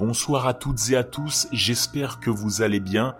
Bonsoir à toutes et à tous, j'espère que vous allez bien.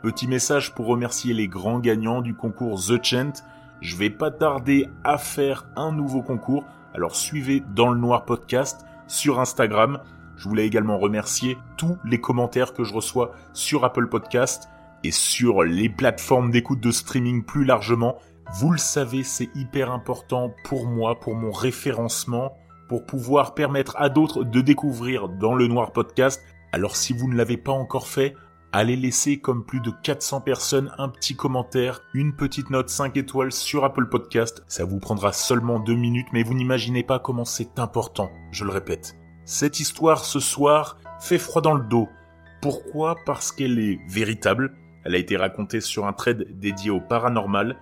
Petit message pour remercier les grands gagnants du concours The Chant. Je vais pas tarder à faire un nouveau concours, alors suivez dans le noir podcast sur Instagram. Je voulais également remercier tous les commentaires que je reçois sur Apple Podcast et sur les plateformes d'écoute de streaming plus largement. Vous le savez, c'est hyper important pour moi, pour mon référencement, pour pouvoir permettre à d'autres de découvrir dans le Noir Podcast. Alors si vous ne l'avez pas encore fait, allez laisser comme plus de 400 personnes un petit commentaire, une petite note 5 étoiles sur Apple Podcast. Ça vous prendra seulement deux minutes, mais vous n'imaginez pas comment c'est important, je le répète. Cette histoire ce soir fait froid dans le dos. Pourquoi? Parce qu'elle est véritable. Elle a été racontée sur un trade dédié au paranormal.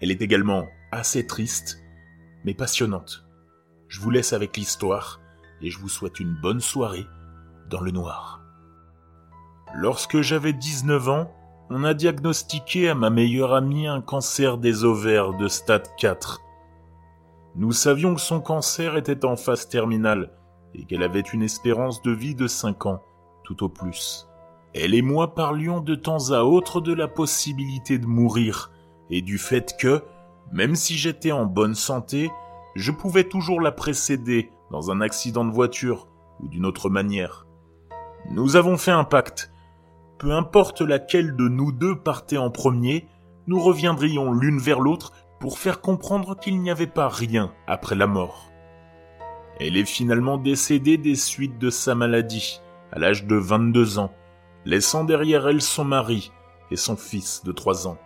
Elle est également assez triste, mais passionnante. Je vous laisse avec l'histoire et je vous souhaite une bonne soirée dans le noir. Lorsque j'avais 19 ans, on a diagnostiqué à ma meilleure amie un cancer des ovaires de stade 4. Nous savions que son cancer était en phase terminale et qu'elle avait une espérance de vie de 5 ans, tout au plus. Elle et moi parlions de temps à autre de la possibilité de mourir et du fait que, même si j'étais en bonne santé, je pouvais toujours la précéder dans un accident de voiture ou d'une autre manière. Nous avons fait un pacte. Peu importe laquelle de nous deux partait en premier, nous reviendrions l'une vers l'autre pour faire comprendre qu'il n'y avait pas rien après la mort. Elle est finalement décédée des suites de sa maladie, à l'âge de 22 ans, laissant derrière elle son mari et son fils de 3 ans.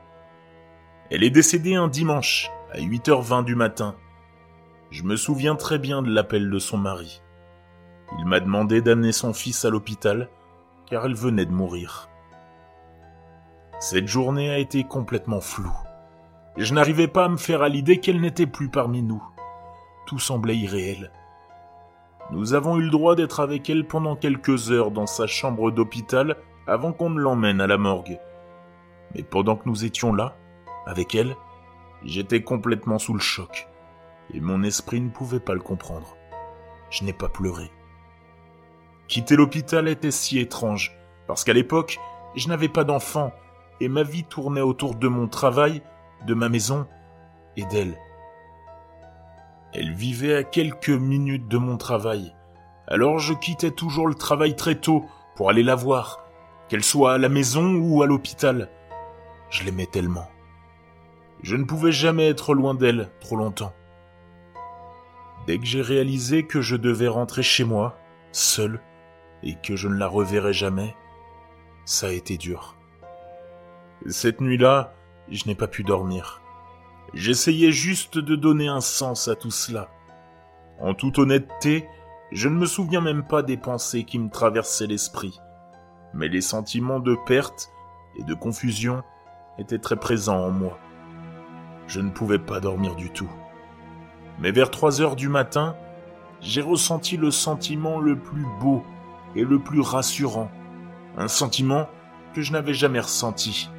Elle est décédée un dimanche, à 8h20 du matin. Je me souviens très bien de l'appel de son mari. Il m'a demandé d'amener son fils à l'hôpital, car elle venait de mourir. Cette journée a été complètement floue. Je n'arrivais pas à me faire à l'idée qu'elle n'était plus parmi nous. Tout semblait irréel. Nous avons eu le droit d'être avec elle pendant quelques heures dans sa chambre d'hôpital avant qu'on ne l'emmène à la morgue. Mais pendant que nous étions là, avec elle, j'étais complètement sous le choc, et mon esprit ne pouvait pas le comprendre. Je n'ai pas pleuré. Quitter l'hôpital était si étrange, parce qu'à l'époque, je n'avais pas d'enfant, et ma vie tournait autour de mon travail, de ma maison et d'elle. Elle vivait à quelques minutes de mon travail. Alors je quittais toujours le travail très tôt pour aller la voir, qu'elle soit à la maison ou à l'hôpital. Je l'aimais tellement. Je ne pouvais jamais être loin d'elle trop longtemps. Dès que j'ai réalisé que je devais rentrer chez moi, seul, et que je ne la reverrais jamais, ça a été dur. Cette nuit-là, je n'ai pas pu dormir. J'essayais juste de donner un sens à tout cela. En toute honnêteté, je ne me souviens même pas des pensées qui me traversaient l'esprit. Mais les sentiments de perte et de confusion étaient très présents en moi. Je ne pouvais pas dormir du tout. Mais vers trois heures du matin, j'ai ressenti le sentiment le plus beau et le plus rassurant. Un sentiment que je n'avais jamais ressenti.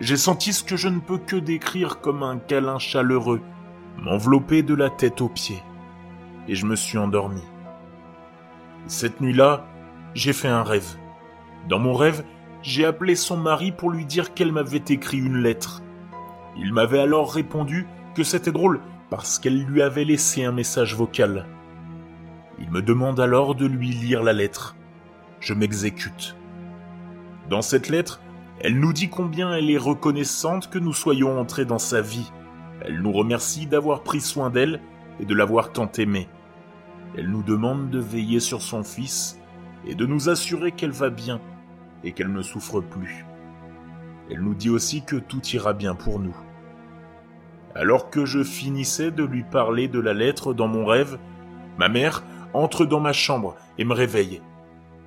J'ai senti ce que je ne peux que décrire comme un câlin chaleureux, m'envelopper de la tête aux pieds. Et je me suis endormi. Cette nuit-là, j'ai fait un rêve. Dans mon rêve, j'ai appelé son mari pour lui dire qu'elle m'avait écrit une lettre. Il m'avait alors répondu que c'était drôle parce qu'elle lui avait laissé un message vocal. Il me demande alors de lui lire la lettre. Je m'exécute. Dans cette lettre, elle nous dit combien elle est reconnaissante que nous soyons entrés dans sa vie. Elle nous remercie d'avoir pris soin d'elle et de l'avoir tant aimée. Elle nous demande de veiller sur son fils et de nous assurer qu'elle va bien et qu'elle ne souffre plus. Elle nous dit aussi que tout ira bien pour nous. Alors que je finissais de lui parler de la lettre dans mon rêve, ma mère entre dans ma chambre et me réveille.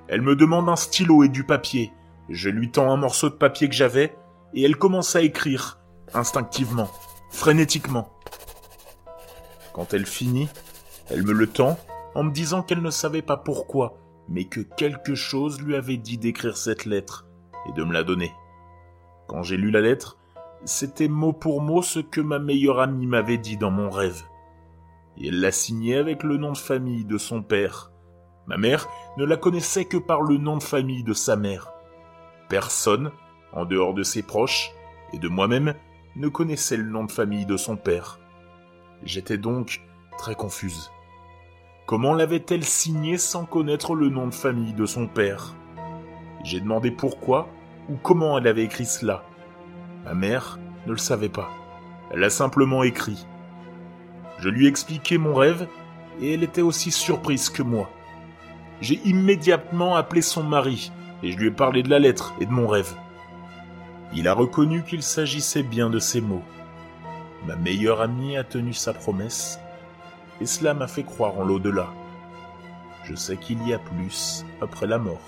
Elle me demande un stylo et du papier, je lui tends un morceau de papier que j'avais, et elle commence à écrire, instinctivement, frénétiquement. Quand elle finit, elle me le tend, en me disant qu'elle ne savait pas pourquoi, mais que quelque chose lui avait dit d'écrire cette lettre, et de me la donner. Quand j'ai lu la lettre, c'était mot pour mot ce que ma meilleure amie m'avait dit dans mon rêve. Et elle l'a signé avec le nom de famille de son père, Ma mère ne la connaissait que par le nom de famille de sa mère. Personne, en dehors de ses proches et de moi-même, ne connaissait le nom de famille de son père. J'étais donc très confuse. Comment l'avait-elle signé sans connaître le nom de famille de son père? J'ai demandé pourquoi ou comment elle avait écrit cela. Ma mère ne le savait pas. Elle a simplement écrit. Je lui ai expliqué mon rêve et elle était aussi surprise que moi. J'ai immédiatement appelé son mari et je lui ai parlé de la lettre et de mon rêve. Il a reconnu qu'il s'agissait bien de ces mots. Ma meilleure amie a tenu sa promesse et cela m'a fait croire en l'au-delà. Je sais qu'il y a plus après la mort.